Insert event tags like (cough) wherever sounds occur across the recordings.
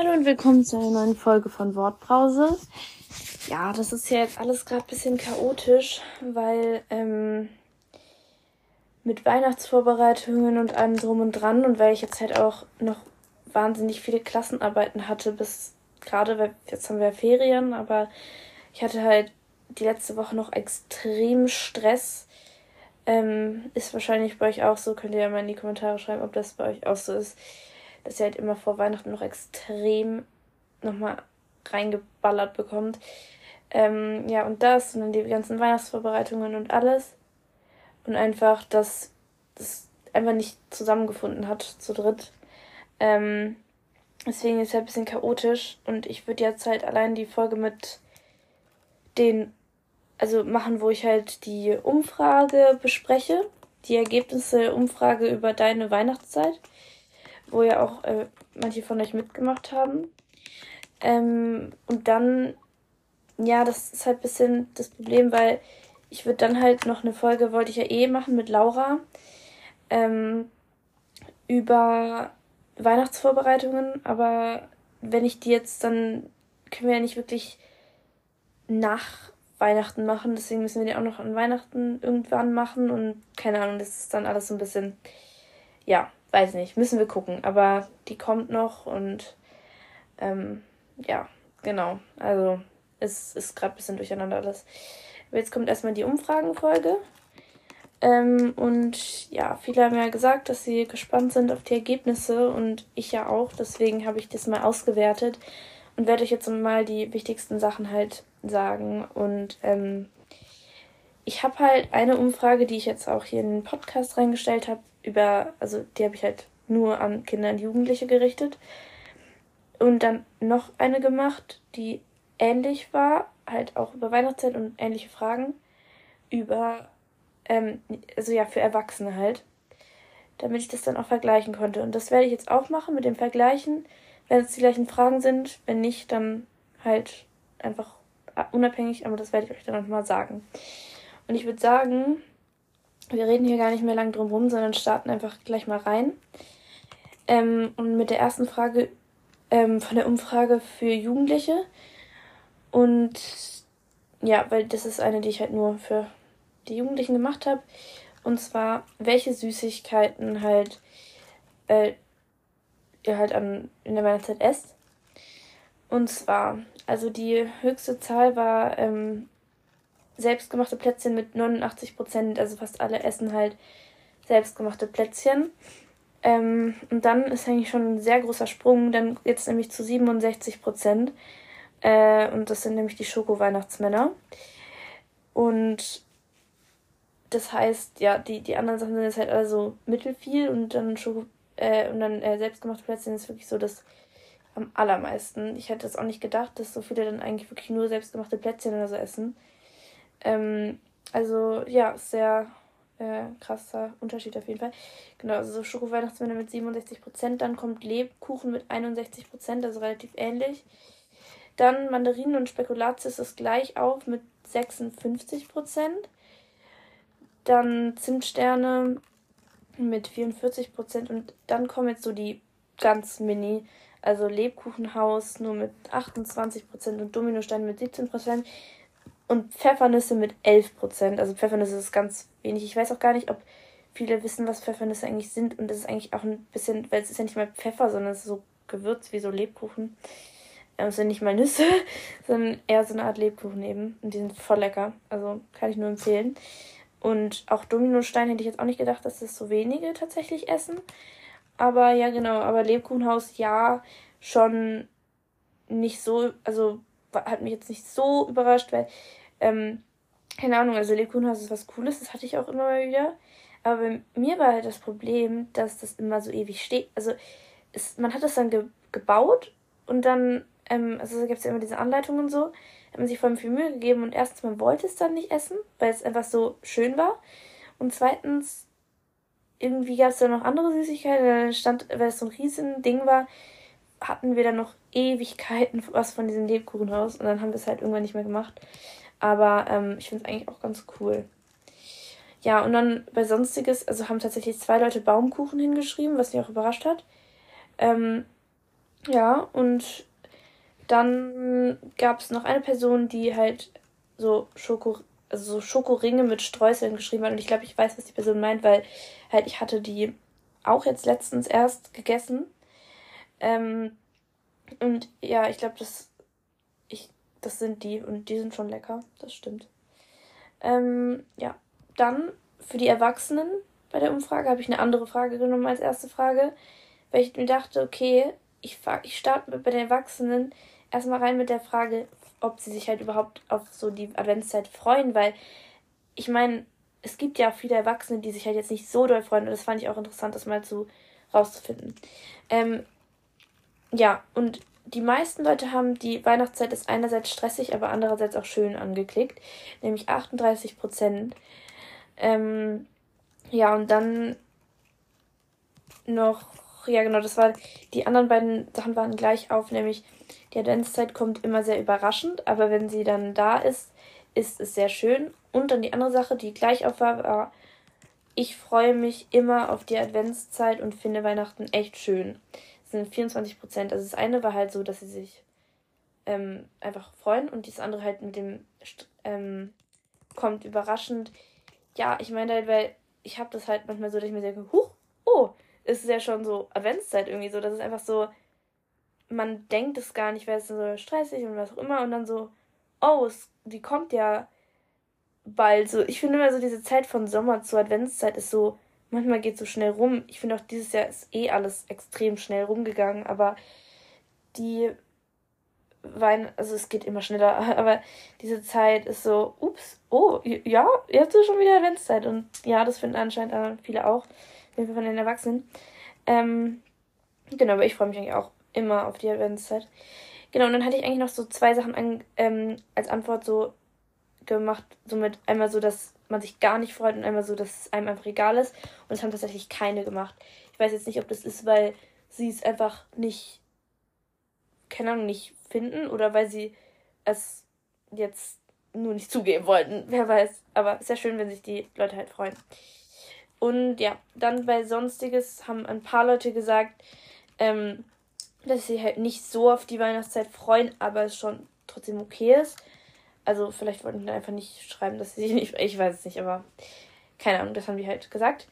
Hallo und willkommen zu einer neuen Folge von Wortbrause. Ja, das ist ja jetzt alles gerade ein bisschen chaotisch, weil ähm, mit Weihnachtsvorbereitungen und allem drum und dran und weil ich jetzt halt auch noch wahnsinnig viele Klassenarbeiten hatte bis gerade, jetzt haben wir Ferien, aber ich hatte halt die letzte Woche noch extrem Stress. Ähm, ist wahrscheinlich bei euch auch so. Könnt ihr ja mal in die Kommentare schreiben, ob das bei euch auch so ist. Dass ihr halt immer vor Weihnachten noch extrem nochmal reingeballert bekommt. Ähm, ja, und das und dann die ganzen Weihnachtsvorbereitungen und alles. Und einfach, dass das einfach nicht zusammengefunden hat zu dritt. Ähm, deswegen ist es halt ein bisschen chaotisch und ich würde jetzt halt allein die Folge mit den, also machen, wo ich halt die Umfrage bespreche, die Ergebnisse der Umfrage über deine Weihnachtszeit, wo ja auch äh, manche von euch mitgemacht haben. Ähm, und dann, ja, das ist halt ein bisschen das Problem, weil ich würde dann halt noch eine Folge, wollte ich ja eh machen mit Laura, ähm, über Weihnachtsvorbereitungen, aber wenn ich die jetzt, dann können wir ja nicht wirklich nach Weihnachten machen, deswegen müssen wir die auch noch an Weihnachten irgendwann machen. Und keine Ahnung, das ist dann alles so ein bisschen, ja, weiß nicht, müssen wir gucken, aber die kommt noch und ähm, ja, genau, also es ist gerade ein bisschen durcheinander alles. Aber jetzt kommt erstmal die Umfragenfolge. Ähm, und ja, viele haben ja gesagt, dass sie gespannt sind auf die Ergebnisse und ich ja auch. Deswegen habe ich das mal ausgewertet und werde euch jetzt mal die wichtigsten Sachen halt sagen. Und ähm, ich habe halt eine Umfrage, die ich jetzt auch hier in den Podcast reingestellt habe, über, also die habe ich halt nur an Kinder und Jugendliche gerichtet. Und dann noch eine gemacht, die ähnlich war, halt auch über Weihnachtszeit und ähnliche Fragen über ähm, also ja, für Erwachsene halt. Damit ich das dann auch vergleichen konnte. Und das werde ich jetzt auch machen mit dem Vergleichen, wenn es die gleichen Fragen sind. Wenn nicht, dann halt einfach unabhängig, aber das werde ich euch dann nochmal sagen. Und ich würde sagen, wir reden hier gar nicht mehr lang drum rum, sondern starten einfach gleich mal rein. Ähm, und mit der ersten Frage ähm, von der Umfrage für Jugendliche. Und ja, weil das ist eine, die ich halt nur für die Jugendlichen gemacht habe. Und zwar, welche Süßigkeiten halt äh, ihr halt an, in der Weihnachtszeit esst. Und zwar, also die höchste Zahl war ähm, selbstgemachte Plätzchen mit 89 Prozent. Also fast alle essen halt selbstgemachte Plätzchen. Ähm, und dann ist eigentlich schon ein sehr großer Sprung, dann jetzt nämlich zu 67 Prozent. Äh, und das sind nämlich die Schoko-Weihnachtsmänner. Und das heißt, ja, die, die anderen Sachen sind jetzt halt also mittelfiel und dann Schoko, äh, und dann äh, selbstgemachte Plätzchen ist wirklich so das am allermeisten. Ich hätte das auch nicht gedacht, dass so viele dann eigentlich wirklich nur selbstgemachte Plätzchen oder so essen. Ähm, also ja, sehr äh, krasser Unterschied auf jeden Fall. Genau, also so Schoko-Weihnachtsmänner mit 67%, dann kommt Lebkuchen mit 61%, also relativ ähnlich. Dann Mandarinen und Spekulatius ist gleich auf mit 56%. Dann Zimtsterne mit 44% und dann kommen jetzt so die ganz mini, also Lebkuchenhaus nur mit 28% und Dominosteine mit 17 und Pfeffernüsse mit 11% Also Pfeffernüsse ist ganz wenig. Ich weiß auch gar nicht, ob viele wissen, was Pfeffernüsse eigentlich sind und das ist eigentlich auch ein bisschen, weil es ist ja nicht mal Pfeffer, sondern es ist so Gewürz wie so Lebkuchen. Ähm, es sind nicht mal Nüsse, (laughs) sondern eher so eine Art Lebkuchen eben. Und die sind voll lecker. Also kann ich nur empfehlen. Und auch Dominostein hätte ich jetzt auch nicht gedacht, dass das so wenige tatsächlich essen. Aber ja, genau, aber Lebkuchenhaus ja schon nicht so, also hat mich jetzt nicht so überrascht, weil, ähm, keine Ahnung, also Lebkuchenhaus ist was Cooles, das hatte ich auch immer mal wieder. Aber bei mir war halt das Problem, dass das immer so ewig steht. Also es, man hat das dann ge gebaut und dann, ähm, also da gibt es ja immer diese Anleitungen und so hat man sich vor allem viel Mühe gegeben und erstens, man wollte es dann nicht essen, weil es einfach so schön war. Und zweitens, irgendwie gab es da noch andere Süßigkeiten, da stand, weil es so ein riesen Ding war, hatten wir dann noch Ewigkeiten was von diesem Lebkuchenhaus und dann haben wir es halt irgendwann nicht mehr gemacht. Aber ähm, ich finde es eigentlich auch ganz cool. Ja, und dann bei Sonstiges, also haben tatsächlich zwei Leute Baumkuchen hingeschrieben, was mich auch überrascht hat. Ähm, ja, und dann gab es noch eine Person, die halt so Schoko, also so Schokoringe mit Streuseln geschrieben hat. Und ich glaube, ich weiß, was die Person meint, weil halt ich hatte die auch jetzt letztens erst gegessen. Ähm, und ja, ich glaube, das, das sind die und die sind schon lecker. Das stimmt. Ähm, ja, dann für die Erwachsenen bei der Umfrage habe ich eine andere Frage genommen als erste Frage, weil ich mir dachte, okay, ich, ich starte bei den Erwachsenen erstmal rein mit der Frage, ob sie sich halt überhaupt auf so die Adventszeit freuen, weil ich meine, es gibt ja viele Erwachsene, die sich halt jetzt nicht so doll freuen und das fand ich auch interessant, das mal zu rauszufinden. Ähm, ja, und die meisten Leute haben die Weihnachtszeit ist einerseits stressig, aber andererseits auch schön angeklickt, nämlich 38 Prozent. Ähm, ja, und dann noch, ja genau, das war, die anderen beiden Sachen waren gleich auf, nämlich die Adventszeit kommt immer sehr überraschend, aber wenn sie dann da ist, ist es sehr schön. Und dann die andere Sache, die gleich auf war, war ich freue mich immer auf die Adventszeit und finde Weihnachten echt schön. Sind 24 Prozent. Also das eine war halt so, dass sie sich ähm, einfach freuen und das andere halt mit dem ähm, kommt überraschend. Ja, ich meine halt, weil ich habe das halt manchmal so, dass ich mir denke, huch, oh, ist ja schon so Adventszeit irgendwie so. Das ist einfach so, man denkt es gar nicht, weil es so stressig und was auch immer und dann so, oh, es, die kommt ja bald. So, ich finde immer so diese Zeit von Sommer zur Adventszeit ist so, manchmal geht so schnell rum. Ich finde auch dieses Jahr ist eh alles extrem schnell rumgegangen, aber die Wein, also es geht immer schneller, (laughs) aber diese Zeit ist so, ups, oh, ja, jetzt ist schon wieder Adventszeit und ja, das finden anscheinend viele auch, von den Erwachsenen. Ähm, genau, aber ich freue mich eigentlich auch immer auf die Adventszeit. Genau, und dann hatte ich eigentlich noch so zwei Sachen an, ähm, als Antwort so gemacht, somit einmal so, dass man sich gar nicht freut und einmal so, dass es einem einfach egal ist. Und es haben tatsächlich keine gemacht. Ich weiß jetzt nicht, ob das ist, weil sie es einfach nicht, keine Ahnung, nicht finden oder weil sie es jetzt nur nicht zugeben wollten. (laughs) Wer weiß. Aber sehr schön, wenn sich die Leute halt freuen. Und ja, dann bei Sonstiges haben ein paar Leute gesagt, ähm, dass sie halt nicht so auf die Weihnachtszeit freuen, aber es schon trotzdem okay ist. Also vielleicht wollten die einfach nicht schreiben, dass sie sich nicht. Ich weiß es nicht, aber keine Ahnung, das haben die halt gesagt.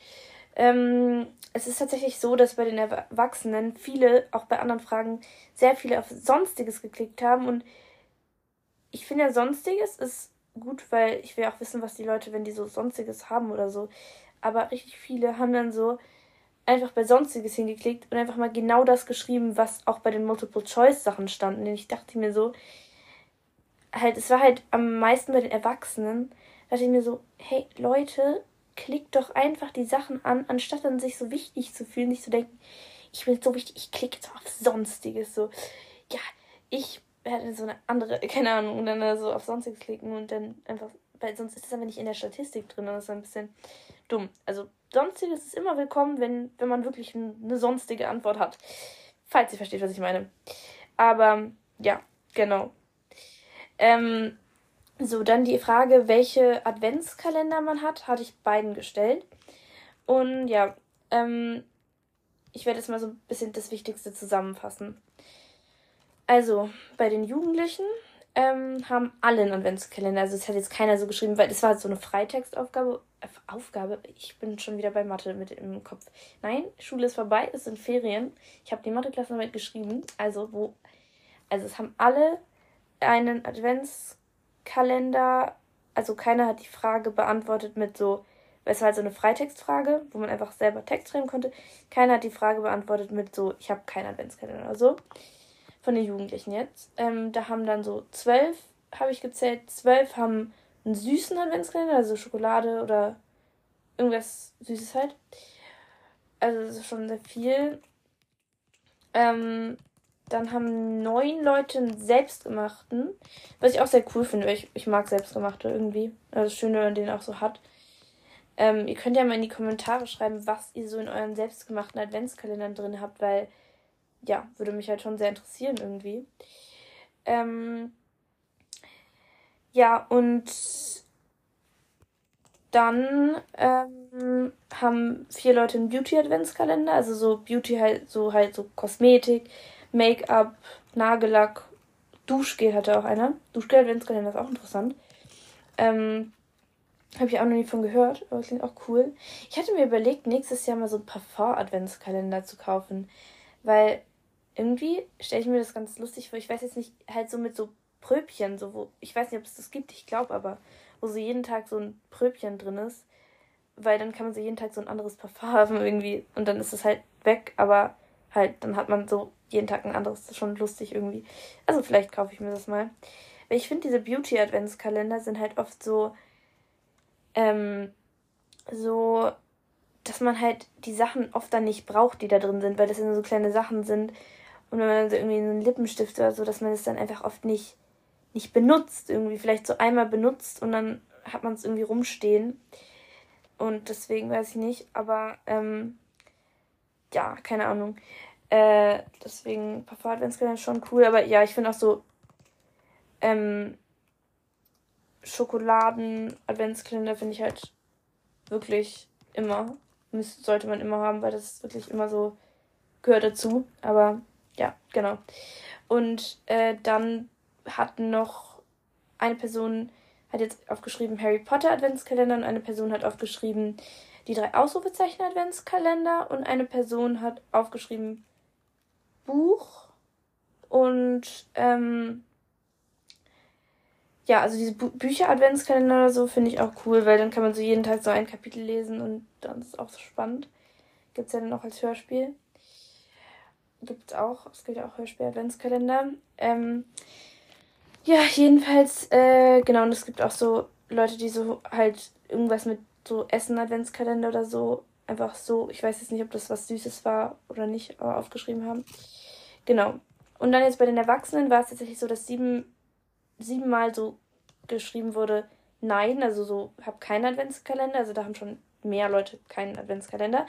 Ähm, es ist tatsächlich so, dass bei den Erwachsenen viele, auch bei anderen Fragen, sehr viele auf Sonstiges geklickt haben. Und ich finde ja, Sonstiges ist gut, weil ich will auch wissen, was die Leute, wenn die so Sonstiges haben oder so. Aber richtig viele haben dann so, einfach bei Sonstiges hingeklickt und einfach mal genau das geschrieben, was auch bei den Multiple-Choice-Sachen stand. Und ich dachte mir so, halt, es war halt am meisten bei den Erwachsenen, dachte ich mir so, hey Leute, klickt doch einfach die Sachen an, anstatt dann sich so wichtig zu fühlen, sich zu denken, ich bin so wichtig, ich klicke jetzt auf Sonstiges. So, ja, ich werde so eine andere, (laughs) keine Ahnung, und dann so auf Sonstiges klicken und dann einfach, weil sonst ist das einfach nicht in der Statistik drin, das ist ein bisschen dumm. Also Sonstiges ist immer willkommen, wenn, wenn man wirklich eine sonstige Antwort hat. Falls ihr versteht, was ich meine. Aber ja, genau. Ähm, so, dann die Frage, welche Adventskalender man hat, hatte ich beiden gestellt. Und ja, ähm, ich werde jetzt mal so ein bisschen das Wichtigste zusammenfassen. Also, bei den Jugendlichen ähm, haben alle einen Adventskalender. Also, es hat jetzt keiner so geschrieben, weil es war so eine Freitextaufgabe Aufgabe. Ich bin schon wieder bei Mathe mit im Kopf. Nein, Schule ist vorbei, es sind Ferien. Ich habe die Mathe-Klassenarbeit geschrieben. Also, wo. Also, es haben alle einen Adventskalender. Also, keiner hat die Frage beantwortet mit so. Es war halt so eine Freitextfrage, wo man einfach selber Text schreiben konnte. Keiner hat die Frage beantwortet mit so, ich habe keinen Adventskalender oder so. Von den Jugendlichen jetzt. Ähm, da haben dann so zwölf, habe ich gezählt, zwölf haben einen süßen Adventskalender, also Schokolade oder irgendwas Süßes halt. Also das ist schon sehr viel. Ähm, dann haben neun Leute einen selbstgemachten, was ich auch sehr cool finde, ich, ich mag selbstgemachte irgendwie. Also das Schöne, wenn man den auch so hat. Ähm, ihr könnt ja mal in die Kommentare schreiben, was ihr so in euren selbstgemachten Adventskalendern drin habt, weil ja, würde mich halt schon sehr interessieren irgendwie. Ähm, ja, und dann ähm, haben vier Leute einen Beauty-Adventskalender, also so Beauty halt, so halt so Kosmetik, Make-up, Nagellack, Duschgel hatte auch einer. Duschgel Adventskalender ist auch interessant. Ähm, habe ich auch noch nie von gehört, aber klingt auch cool. Ich hatte mir überlegt, nächstes Jahr mal so Parfum-Adventskalender zu kaufen. Weil irgendwie stelle ich mir das ganz lustig vor. Ich weiß jetzt nicht, halt so mit so Pröbchen, so wo, ich weiß nicht, ob es das gibt, ich glaube aber, wo so jeden Tag so ein Pröbchen drin ist. Weil dann kann man so jeden Tag so ein anderes Parfum (laughs) haben irgendwie. Und dann ist es halt weg, aber halt, dann hat man so jeden Tag ein anderes. Das ist schon lustig irgendwie. Also vielleicht kaufe ich mir das mal. Weil ich finde, diese Beauty-Adventskalender sind halt oft so, ähm, so, dass man halt die Sachen oft dann nicht braucht, die da drin sind, weil das ja so kleine Sachen sind. Und wenn man dann so irgendwie einen Lippenstift oder so, dass man es das dann einfach oft nicht, nicht benutzt, irgendwie vielleicht so einmal benutzt und dann hat man es irgendwie rumstehen. Und deswegen weiß ich nicht, aber ähm, ja, keine Ahnung. Äh, deswegen Parfum Adventskalender ist schon cool, aber ja, ich finde auch so ähm, Schokoladen Adventskalender finde ich halt wirklich immer müsste, sollte man immer haben, weil das wirklich immer so gehört dazu. Aber ja, genau. Und äh, dann hat noch eine Person hat jetzt aufgeschrieben Harry Potter Adventskalender und eine Person hat aufgeschrieben die drei Ausrufezeichen Adventskalender und eine Person hat aufgeschrieben Buch und ähm, ja, also diese Bu Bücher Adventskalender oder so finde ich auch cool, weil dann kann man so jeden Tag so ein Kapitel lesen und dann ist es auch so spannend. Gibt es ja dann auch als Hörspiel. Gibt es auch, es gibt ja auch Hörspiel Adventskalender. Ähm, ja, jedenfalls, äh, genau, und es gibt auch so Leute, die so halt irgendwas mit so Essen Adventskalender oder so einfach so, ich weiß jetzt nicht, ob das was Süßes war oder nicht, aber aufgeschrieben haben. Genau. Und dann jetzt bei den Erwachsenen war es tatsächlich so, dass sieben, siebenmal so geschrieben wurde, nein, also so, hab keinen Adventskalender, also da haben schon mehr Leute keinen Adventskalender.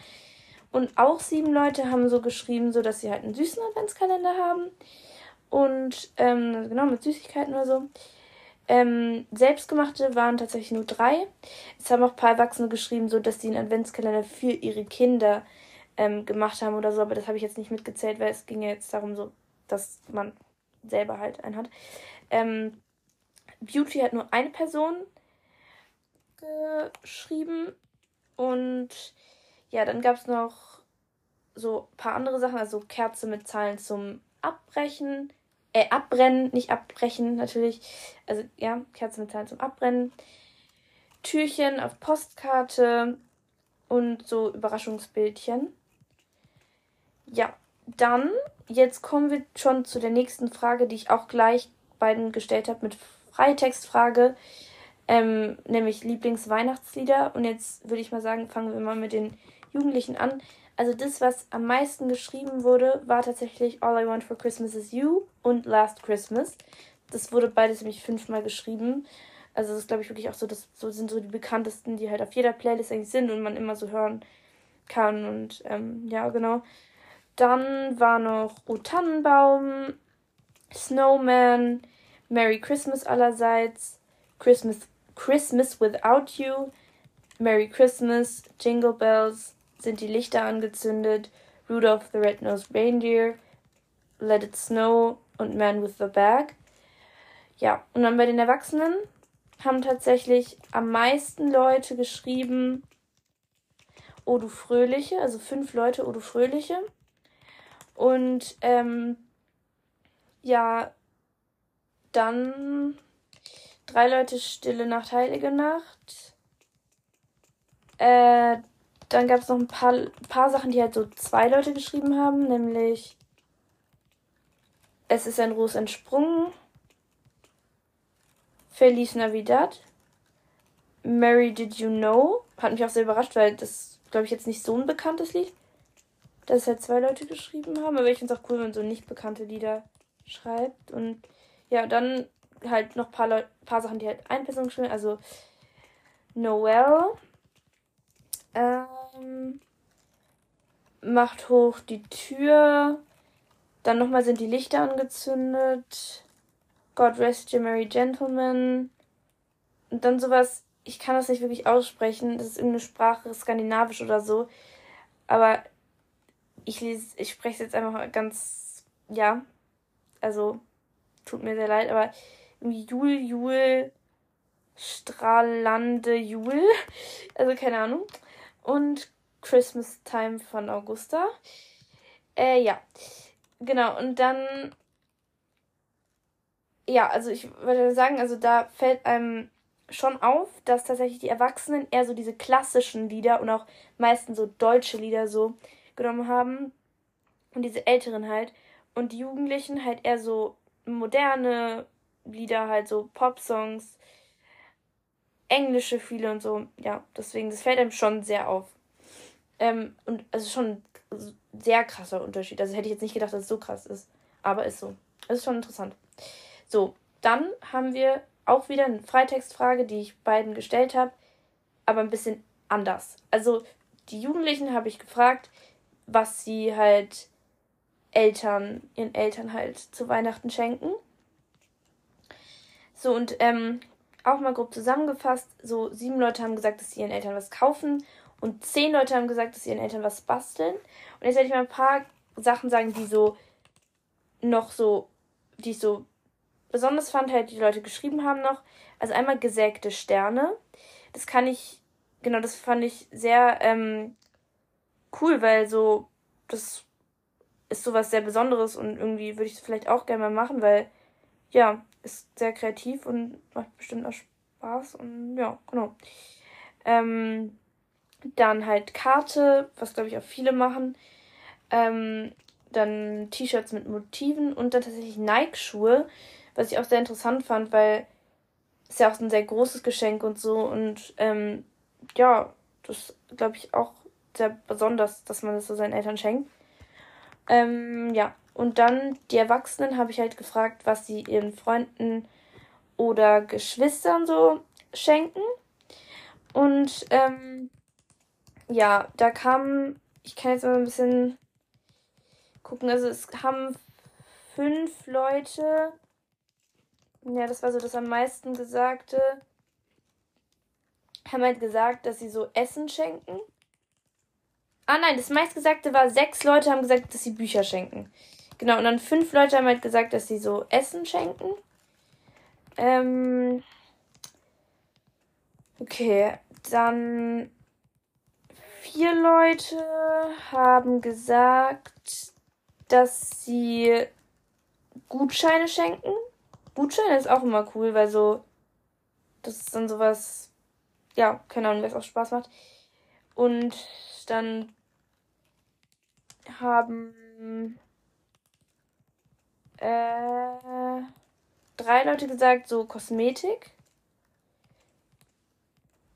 Und auch sieben Leute haben so geschrieben, so dass sie halt einen süßen Adventskalender haben. Und ähm, genau, mit Süßigkeiten oder so. Ähm, selbstgemachte waren tatsächlich nur drei. Es haben auch ein paar Erwachsene geschrieben, so dass sie einen Adventskalender für ihre Kinder ähm, gemacht haben oder so, aber das habe ich jetzt nicht mitgezählt, weil es ging ja jetzt darum, so, dass man selber halt einen hat. Ähm, Beauty hat nur eine Person geschrieben und ja, dann gab es noch so ein paar andere Sachen, also Kerze mit Zahlen zum Abbrechen, äh, abbrennen, nicht abbrechen natürlich. Also ja, Kerzen mit Zahlen zum Abbrennen. Türchen auf Postkarte und so Überraschungsbildchen. Ja, dann, jetzt kommen wir schon zu der nächsten Frage, die ich auch gleich beiden gestellt habe mit Freitextfrage, ähm, nämlich Lieblingsweihnachtslieder. Und jetzt würde ich mal sagen, fangen wir mal mit den Jugendlichen an. Also das, was am meisten geschrieben wurde, war tatsächlich All I Want for Christmas is You und Last Christmas. Das wurde beides nämlich fünfmal geschrieben. Also das ist, glaube ich, wirklich auch so, das so sind so die bekanntesten, die halt auf jeder Playlist eigentlich sind und man immer so hören kann. Und ähm, ja, genau. Dann war noch O Tannenbaum, Snowman, Merry Christmas allerseits, Christmas, Christmas Without You, Merry Christmas, Jingle Bells, sind die Lichter angezündet, Rudolph the Red-Nosed Reindeer, Let It Snow und Man with the Bag. Ja, und dann bei den Erwachsenen haben tatsächlich am meisten Leute geschrieben, O du Fröhliche, also fünf Leute, O du Fröhliche. Und ähm, ja, dann drei Leute Stille Nacht, Heilige Nacht. Äh, dann gab es noch ein paar, paar Sachen, die halt so zwei Leute geschrieben haben, nämlich Es ist ein Ros entsprungen, Feliz Navidad, Mary Did You Know, hat mich auch sehr überrascht, weil das, glaube ich, jetzt nicht so ein bekanntes Lied, dass halt zwei Leute geschrieben haben, aber ich finde es auch cool, wenn man so nicht bekannte Lieder schreibt. Und ja, dann halt noch ein paar, Leu paar Sachen, die halt eine Person geschrieben also Noel, ähm, macht hoch die Tür. Dann nochmal sind die Lichter angezündet. God rest you, merry gentlemen. Und dann sowas, ich kann das nicht wirklich aussprechen. Das ist irgendeine Sprache, skandinavisch oder so. Aber ich lese, ich spreche es jetzt einfach ganz ja, also tut mir sehr leid, aber irgendwie Jul, Jul, Strahlande Jul, (laughs) also keine Ahnung. Und Christmas Time von Augusta. Äh, ja, genau, und dann, ja, also ich würde sagen, also da fällt einem schon auf, dass tatsächlich die Erwachsenen eher so diese klassischen Lieder und auch meistens so deutsche Lieder so genommen haben. Und diese älteren halt. Und die Jugendlichen halt eher so moderne Lieder halt so Pop-Songs, englische viele und so. Ja, deswegen das fällt einem schon sehr auf. Ähm, und also schon ein sehr krasser Unterschied. Also hätte ich jetzt nicht gedacht, dass es so krass ist, aber ist so. Es ist schon interessant. So, dann haben wir auch wieder eine Freitextfrage, die ich beiden gestellt habe, aber ein bisschen anders. Also die Jugendlichen habe ich gefragt, was sie halt Eltern, ihren Eltern halt zu Weihnachten schenken. So, und ähm, auch mal grob zusammengefasst, so sieben Leute haben gesagt, dass sie ihren Eltern was kaufen und zehn Leute haben gesagt, dass sie ihren Eltern was basteln. Und jetzt werde ich mal ein paar Sachen sagen, die so noch so, die ich so besonders fand, halt die Leute geschrieben haben noch. Also einmal gesägte Sterne. Das kann ich, genau, das fand ich sehr ähm, cool, weil so, das ist sowas sehr Besonderes und irgendwie würde ich es vielleicht auch gerne mal machen, weil, ja, ist sehr kreativ und macht bestimmt auch Spaß und ja, genau. Ähm, dann halt Karte, was glaube ich auch viele machen. Ähm, dann T-Shirts mit Motiven und dann tatsächlich Nike-Schuhe was ich auch sehr interessant fand, weil es ja auch ein sehr großes Geschenk und so und ähm, ja, das glaube ich auch sehr besonders, dass man das so seinen Eltern schenkt. Ähm, ja, und dann die Erwachsenen habe ich halt gefragt, was sie ihren Freunden oder Geschwistern so schenken. Und ähm, ja, da kam, ich kann jetzt mal ein bisschen gucken, also es haben fünf Leute ja, das war so das am meisten Gesagte. Haben halt gesagt, dass sie so Essen schenken. Ah nein, das meistgesagte war, sechs Leute haben gesagt, dass sie Bücher schenken. Genau, und dann fünf Leute haben halt gesagt, dass sie so Essen schenken. Ähm. Okay, dann vier Leute haben gesagt, dass sie Gutscheine schenken. Gutscheine ist auch immer cool, weil so, das ist dann sowas, ja, keine Ahnung, was auch Spaß macht. Und dann haben äh, drei Leute gesagt, so Kosmetik.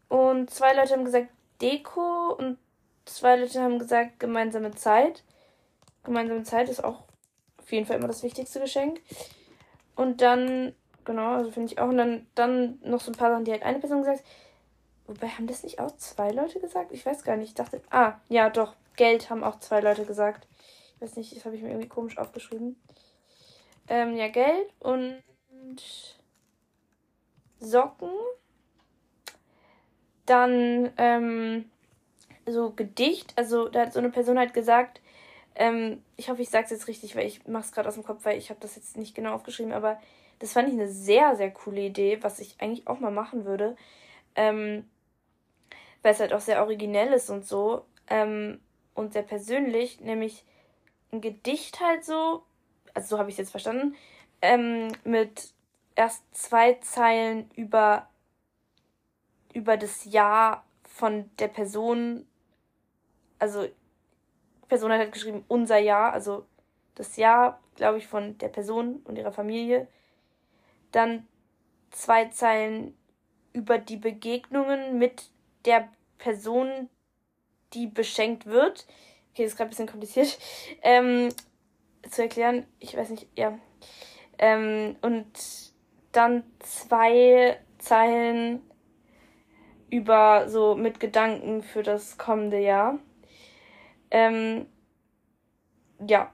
Und zwei Leute haben gesagt Deko und zwei Leute haben gesagt gemeinsame Zeit. Gemeinsame Zeit ist auch auf jeden Fall immer das wichtigste Geschenk. Und dann, genau, also finde ich auch. Und dann, dann noch so ein paar Sachen, die halt eine Person gesagt Wobei, haben das nicht auch zwei Leute gesagt? Ich weiß gar nicht. Ich dachte, ah, ja, doch. Geld haben auch zwei Leute gesagt. Ich weiß nicht, das habe ich mir irgendwie komisch aufgeschrieben. Ähm, ja, Geld und Socken. Dann, ähm, so Gedicht. Also, da hat so eine Person halt gesagt, ähm, ich hoffe, ich sage es jetzt richtig, weil ich mache es gerade aus dem Kopf, weil ich habe das jetzt nicht genau aufgeschrieben, aber das fand ich eine sehr, sehr coole Idee, was ich eigentlich auch mal machen würde. Ähm, weil es halt auch sehr originell ist und so. Ähm, und sehr persönlich, nämlich ein Gedicht halt so, also so habe ich es jetzt verstanden, ähm, mit erst zwei Zeilen über, über das Jahr von der Person, also Person hat halt geschrieben, unser Jahr, also das Jahr, glaube ich, von der Person und ihrer Familie. Dann zwei Zeilen über die Begegnungen mit der Person, die beschenkt wird. Okay, das ist gerade ein bisschen kompliziert (laughs) ähm, zu erklären. Ich weiß nicht, ja. Ähm, und dann zwei Zeilen über so mit Gedanken für das kommende Jahr. Ähm, ja,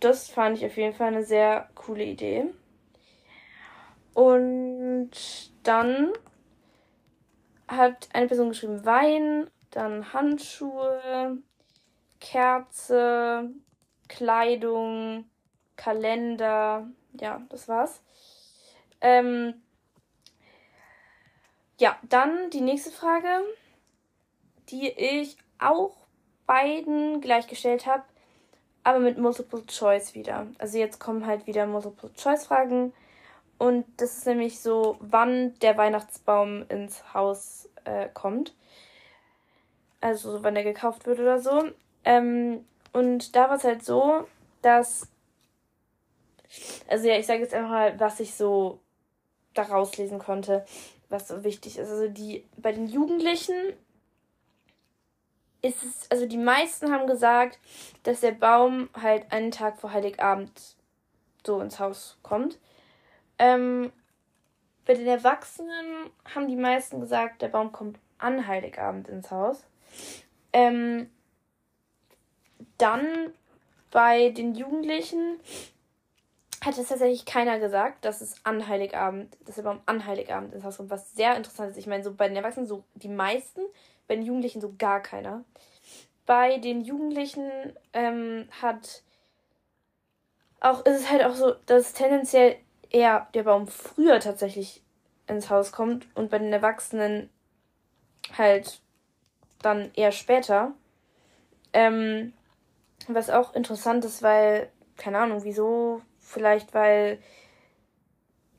das fand ich auf jeden Fall eine sehr coole Idee. Und dann hat eine Person geschrieben Wein, dann Handschuhe, Kerze, Kleidung Kalender. Ja, das war's. Ähm, ja, dann die nächste Frage, die ich auch beiden gleichgestellt habe, aber mit Multiple Choice wieder. Also jetzt kommen halt wieder Multiple Choice Fragen. Und das ist nämlich so, wann der Weihnachtsbaum ins Haus äh, kommt. Also wann der gekauft wird oder so. Ähm, und da war es halt so, dass. Also ja, ich sage jetzt einfach mal, was ich so daraus lesen konnte, was so wichtig ist. Also die bei den Jugendlichen ist es, also die meisten haben gesagt, dass der Baum halt einen Tag vor Heiligabend so ins Haus kommt. Ähm, bei den Erwachsenen haben die meisten gesagt, der Baum kommt an Heiligabend ins Haus. Ähm, dann bei den Jugendlichen hat es tatsächlich keiner gesagt, dass es an Heiligabend, dass der Baum an Heiligabend ins Haus kommt, was sehr interessant ist. Ich meine, so bei den Erwachsenen so die meisten, bei den Jugendlichen so gar keiner. Bei den Jugendlichen ähm, hat auch, ist es halt auch so, dass tendenziell eher der Baum früher tatsächlich ins Haus kommt und bei den Erwachsenen halt dann eher später. Ähm, was auch interessant ist, weil, keine Ahnung, wieso, vielleicht weil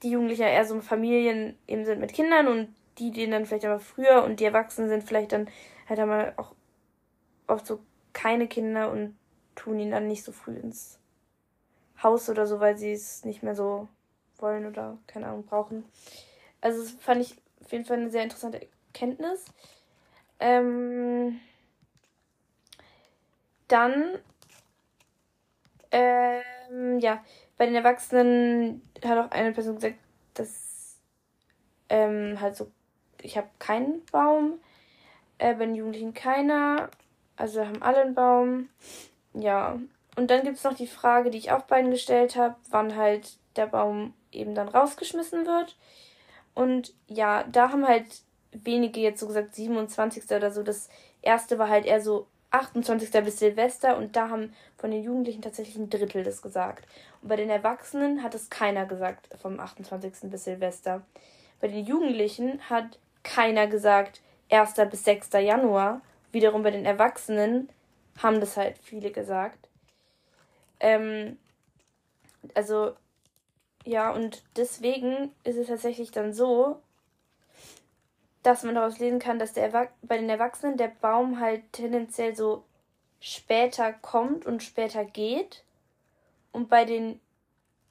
die Jugendlichen eher so Familien eben sind mit Kindern und die, die dann vielleicht aber früher und die Erwachsenen sind vielleicht dann halt einmal auch oft so keine Kinder und tun ihn dann nicht so früh ins Haus oder so, weil sie es nicht mehr so wollen oder keine Ahnung brauchen. Also das fand ich auf jeden Fall eine sehr interessante Erkenntnis. Ähm, dann ähm, ja, bei den Erwachsenen hat auch eine Person gesagt, dass ähm, halt so, ich habe keinen Baum, äh, bei den Jugendlichen keiner, also haben alle einen Baum. Ja, und dann gibt es noch die Frage, die ich auch beiden gestellt habe, wann halt der Baum eben dann rausgeschmissen wird. Und ja, da haben halt wenige jetzt so gesagt 27. oder so. Das erste war halt eher so 28. bis Silvester und da haben von den Jugendlichen tatsächlich ein Drittel das gesagt. Und bei den Erwachsenen hat es keiner gesagt vom 28. bis Silvester. Bei den Jugendlichen hat keiner gesagt 1. bis 6. Januar. Wiederum bei den Erwachsenen haben das halt viele gesagt. Ähm, also, ja, und deswegen ist es tatsächlich dann so, dass man daraus lesen kann, dass der bei den Erwachsenen der Baum halt tendenziell so später kommt und später geht und bei den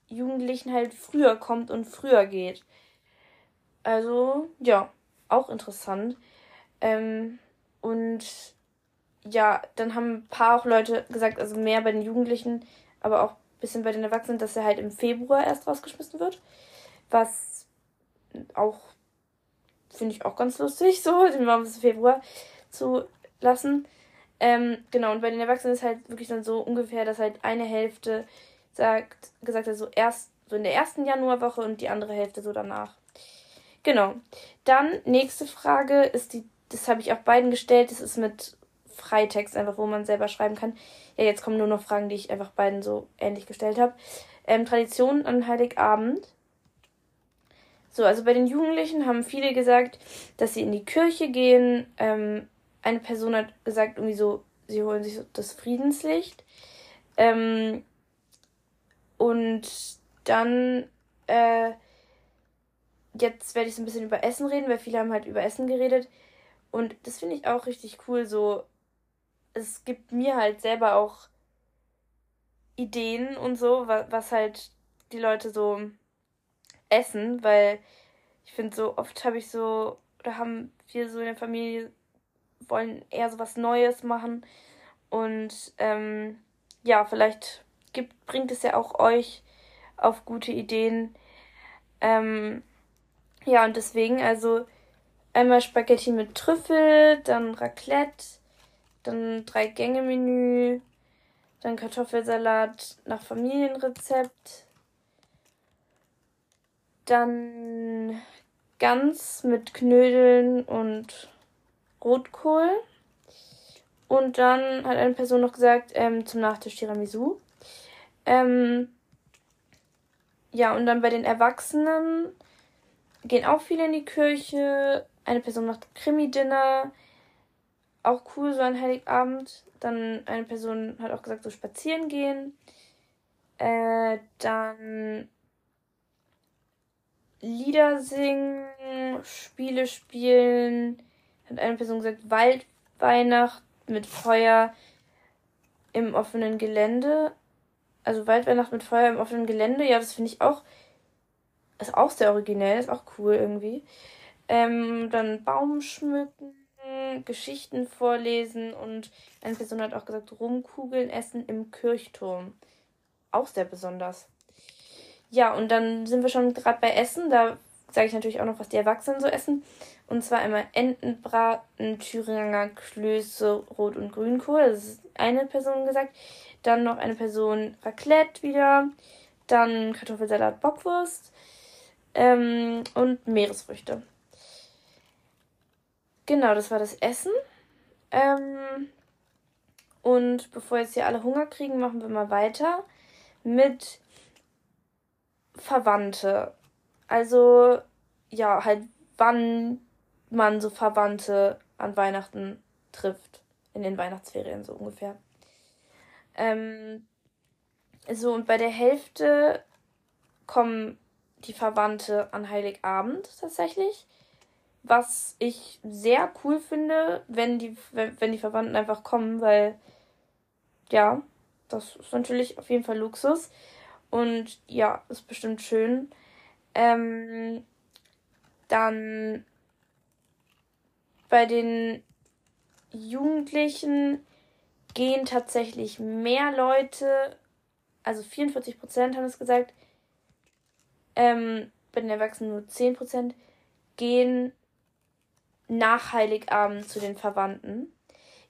Jugendlichen halt früher kommt und früher geht. Also, ja, auch interessant. Ähm, und ja, dann haben ein paar auch Leute gesagt, also mehr bei den Jugendlichen, aber auch ein bisschen bei den Erwachsenen, dass er halt im Februar erst rausgeschmissen wird. Was auch finde ich auch ganz lustig, so (laughs) den Baum bis Februar zu lassen. Ähm, genau, und bei den Erwachsenen ist halt wirklich dann so ungefähr, dass halt eine Hälfte sagt, gesagt hat, so erst so in der ersten Januarwoche und die andere Hälfte so danach. Genau. Dann nächste Frage ist die, das habe ich auch beiden gestellt, das ist mit Freitext, einfach wo man selber schreiben kann. Ja, jetzt kommen nur noch Fragen, die ich einfach beiden so ähnlich gestellt habe. Ähm, Tradition an Heiligabend. So, also bei den Jugendlichen haben viele gesagt, dass sie in die Kirche gehen. Ähm, eine Person hat gesagt, irgendwie so, sie holen sich so das Friedenslicht. Ähm, und dann, äh, jetzt werde ich so ein bisschen über Essen reden, weil viele haben halt über Essen geredet. Und das finde ich auch richtig cool. So, es gibt mir halt selber auch Ideen und so, was, was halt die Leute so Essen, weil ich finde, so oft habe ich so, oder haben wir so in der Familie, wollen eher so was Neues machen. Und ähm, ja, vielleicht gibt, bringt es ja auch euch auf gute Ideen. Ähm, ja, und deswegen, also einmal Spaghetti mit Trüffel, dann Raclette, dann drei Gänge Menü, dann Kartoffelsalat nach Familienrezept, dann Gans mit Knödeln und Rotkohl. Und dann hat eine Person noch gesagt, ähm, zum Nachtisch Tiramisu. Ähm, ja, und dann bei den Erwachsenen gehen auch viele in die Kirche. Eine Person macht Krimi-Dinner. Auch cool, so ein Heiligabend. Dann eine Person hat auch gesagt, so spazieren gehen. Äh, dann Lieder singen, Spiele spielen. Hat eine Person gesagt, Waldweihnacht mit Feuer im offenen Gelände. Also Waldweihnacht mit Feuer im offenen Gelände. Ja, das finde ich auch. Ist auch sehr originell, ist auch cool irgendwie. Ähm, dann Baum schmücken, Geschichten vorlesen und eine Person hat auch gesagt, Rumkugeln essen im Kirchturm. Auch sehr besonders. Ja, und dann sind wir schon gerade bei Essen. Da sage ich natürlich auch noch, was die Erwachsenen so essen. Und zwar einmal Entenbraten, Thüringer Klöße, Rot- und Grünkohl. Das ist eine Person gesagt. Dann noch eine Person Raclette wieder. Dann Kartoffelsalat, Bockwurst. Ähm, und Meeresfrüchte. Genau, das war das Essen. Ähm, und bevor jetzt hier alle Hunger kriegen, machen wir mal weiter mit Verwandte. Also, ja, halt, wann man so Verwandte an Weihnachten trifft. In den Weihnachtsferien so ungefähr. Ähm, so, und bei der Hälfte kommen die Verwandte an Heiligabend tatsächlich. Was ich sehr cool finde, wenn die, wenn die Verwandten einfach kommen, weil ja, das ist natürlich auf jeden Fall Luxus. Und ja, ist bestimmt schön. Ähm, dann bei den Jugendlichen gehen tatsächlich mehr Leute, also 44 Prozent haben es gesagt, ähm, bei den Erwachsenen nur 10 Prozent, gehen nach Heiligabend zu den Verwandten.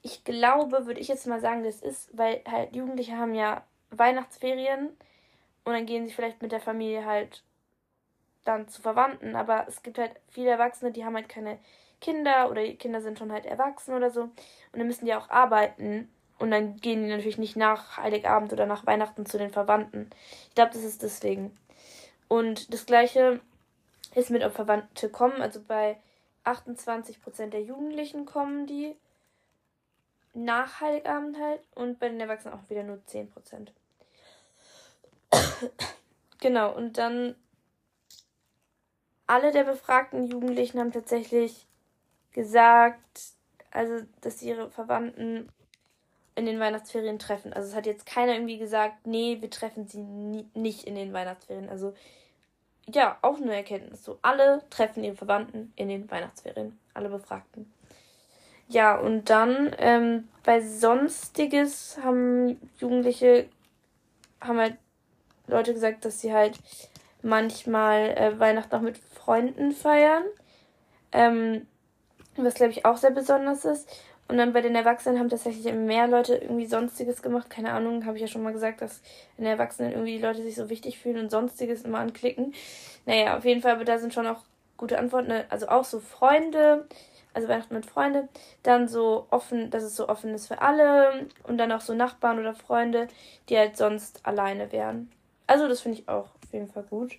Ich glaube, würde ich jetzt mal sagen, das ist, weil halt Jugendliche haben ja Weihnachtsferien und dann gehen sie vielleicht mit der Familie halt dann zu Verwandten. Aber es gibt halt viele Erwachsene, die haben halt keine Kinder oder die Kinder sind schon halt erwachsen oder so. Und dann müssen die auch arbeiten. Und dann gehen die natürlich nicht nach Heiligabend oder nach Weihnachten zu den Verwandten. Ich glaube, das ist deswegen. Und das gleiche ist mit, ob Verwandte kommen. Also bei 28% der Jugendlichen kommen die nach Heiligabend halt und bei den Erwachsenen auch wieder nur 10%. Genau, und dann alle der befragten Jugendlichen haben tatsächlich gesagt, also dass sie ihre Verwandten in den Weihnachtsferien treffen. Also es hat jetzt keiner irgendwie gesagt, nee, wir treffen sie nie, nicht in den Weihnachtsferien. Also ja, auch eine Erkenntnis. So, alle treffen ihre Verwandten in den Weihnachtsferien. Alle Befragten. Ja, und dann ähm, bei Sonstiges haben Jugendliche, haben halt Leute gesagt, dass sie halt manchmal äh, Weihnachten auch mit Freunden feiern. Ähm, was glaube ich auch sehr besonders ist. Und dann bei den Erwachsenen haben tatsächlich mehr Leute irgendwie Sonstiges gemacht. Keine Ahnung, habe ich ja schon mal gesagt, dass in den Erwachsenen irgendwie die Leute sich so wichtig fühlen und Sonstiges immer anklicken. Naja, auf jeden Fall, aber da sind schon auch gute Antworten. Ne? Also auch so Freunde, also Weihnachten mit Freunde. Dann so offen, dass es so offen ist für alle. Und dann auch so Nachbarn oder Freunde, die halt sonst alleine wären. Also das finde ich auch auf jeden Fall gut.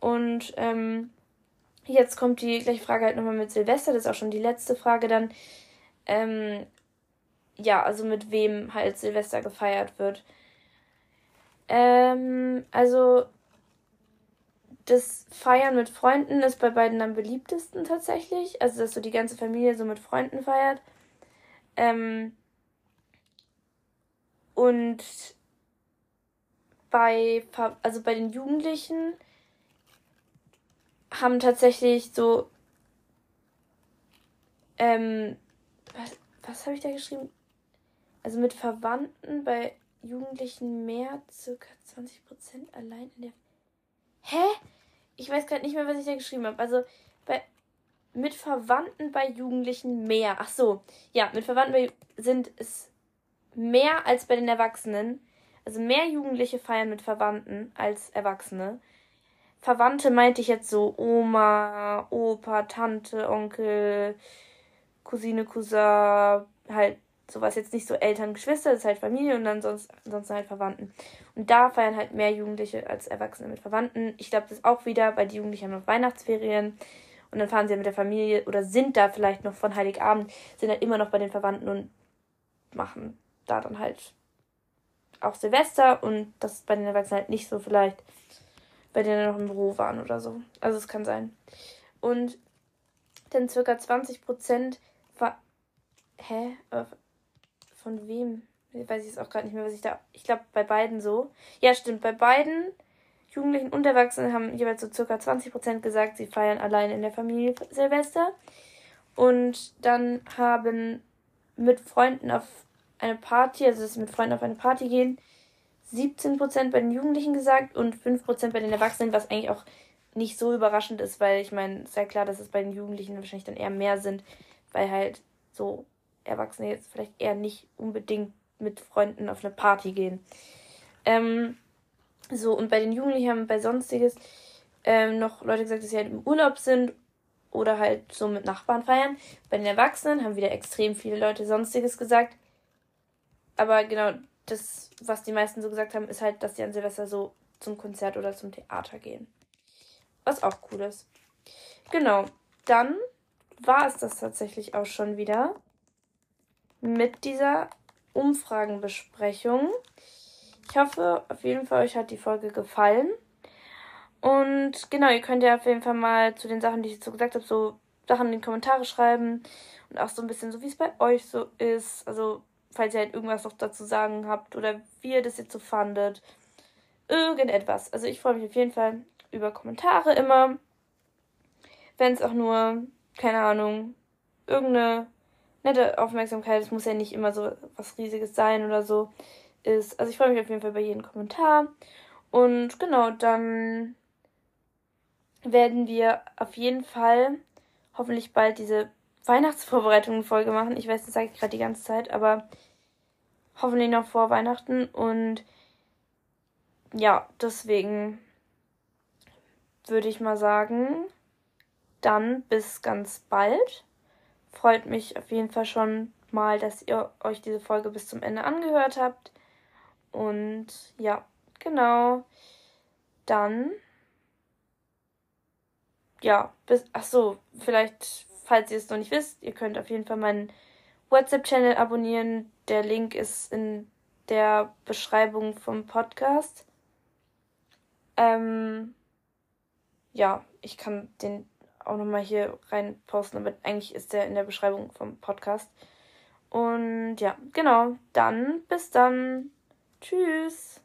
Und ähm, jetzt kommt die gleiche Frage halt nochmal mit Silvester. Das ist auch schon die letzte Frage dann. Ähm, ja, also mit wem halt Silvester gefeiert wird. Ähm, also das Feiern mit Freunden ist bei beiden am beliebtesten tatsächlich. Also dass so die ganze Familie so mit Freunden feiert. Ähm, und bei, also bei den Jugendlichen haben tatsächlich so, ähm, was, was habe ich da geschrieben? Also mit Verwandten bei Jugendlichen mehr, circa 20% allein in der. Hä? Ich weiß gerade nicht mehr, was ich da geschrieben habe. Also bei mit Verwandten bei Jugendlichen mehr. Ach so, ja, mit Verwandten bei, sind es mehr als bei den Erwachsenen. Also mehr Jugendliche feiern mit Verwandten als Erwachsene. Verwandte meinte ich jetzt so Oma, Opa, Tante, Onkel, Cousine, Cousin, halt sowas jetzt nicht so Eltern, Geschwister, das ist halt Familie und dann sonst, ansonsten halt Verwandten. Und da feiern halt mehr Jugendliche als Erwachsene mit Verwandten. Ich glaube, das auch wieder, weil die Jugendlichen haben noch Weihnachtsferien und dann fahren sie mit der Familie oder sind da vielleicht noch von Heiligabend, sind halt immer noch bei den Verwandten und machen da dann halt auch Silvester und das ist bei den Erwachsenen halt nicht so vielleicht, bei denen noch im Büro waren oder so. Also es kann sein. Und dann circa 20 Prozent war. Hä? Äh, von wem? Weiß ich jetzt auch gerade nicht mehr, was ich da. Ich glaube bei beiden so. Ja, stimmt. Bei beiden Jugendlichen und Erwachsenen haben jeweils so circa 20 Prozent gesagt, sie feiern allein in der Familie Silvester. Und dann haben mit Freunden auf eine Party, also dass sie mit Freunden auf eine Party gehen, 17% bei den Jugendlichen gesagt und 5% bei den Erwachsenen, was eigentlich auch nicht so überraschend ist, weil ich meine, sehr klar, dass es bei den Jugendlichen wahrscheinlich dann eher mehr sind, weil halt so Erwachsene jetzt vielleicht eher nicht unbedingt mit Freunden auf eine Party gehen. Ähm, so, und bei den Jugendlichen haben bei Sonstiges ähm, noch Leute gesagt, dass sie halt im Urlaub sind oder halt so mit Nachbarn feiern. Bei den Erwachsenen haben wieder extrem viele Leute Sonstiges gesagt. Aber genau, das, was die meisten so gesagt haben, ist halt, dass sie an Silvester so zum Konzert oder zum Theater gehen. Was auch cool ist. Genau, dann war es das tatsächlich auch schon wieder mit dieser Umfragenbesprechung. Ich hoffe, auf jeden Fall euch hat die Folge gefallen. Und genau, ihr könnt ja auf jeden Fall mal zu den Sachen, die ich jetzt so gesagt habe, so Sachen in die Kommentare schreiben. Und auch so ein bisschen so, wie es bei euch so ist. Also, falls ihr halt irgendwas noch dazu sagen habt oder wie ihr das jetzt so fandet. Irgendetwas. Also, ich freue mich auf jeden Fall über Kommentare immer. Wenn es auch nur, keine Ahnung, irgendeine nette Aufmerksamkeit, es muss ja nicht immer so was Riesiges sein oder so, ist. Also ich freue mich auf jeden Fall über jeden Kommentar. Und genau, dann werden wir auf jeden Fall hoffentlich bald diese Weihnachtsvorbereitungen-Folge machen. Ich weiß, das sage ich gerade die ganze Zeit, aber hoffentlich noch vor Weihnachten. Und ja, deswegen würde ich mal sagen, dann bis ganz bald. Freut mich auf jeden Fall schon mal, dass ihr euch diese Folge bis zum Ende angehört habt. Und ja, genau. Dann. Ja, bis. Ach so, vielleicht, falls ihr es noch nicht wisst, ihr könnt auf jeden Fall meinen WhatsApp-Channel abonnieren. Der Link ist in der Beschreibung vom Podcast. Ähm, ja, ich kann den auch nochmal hier rein posten, aber eigentlich ist der in der Beschreibung vom Podcast. Und ja, genau. Dann bis dann. Tschüss.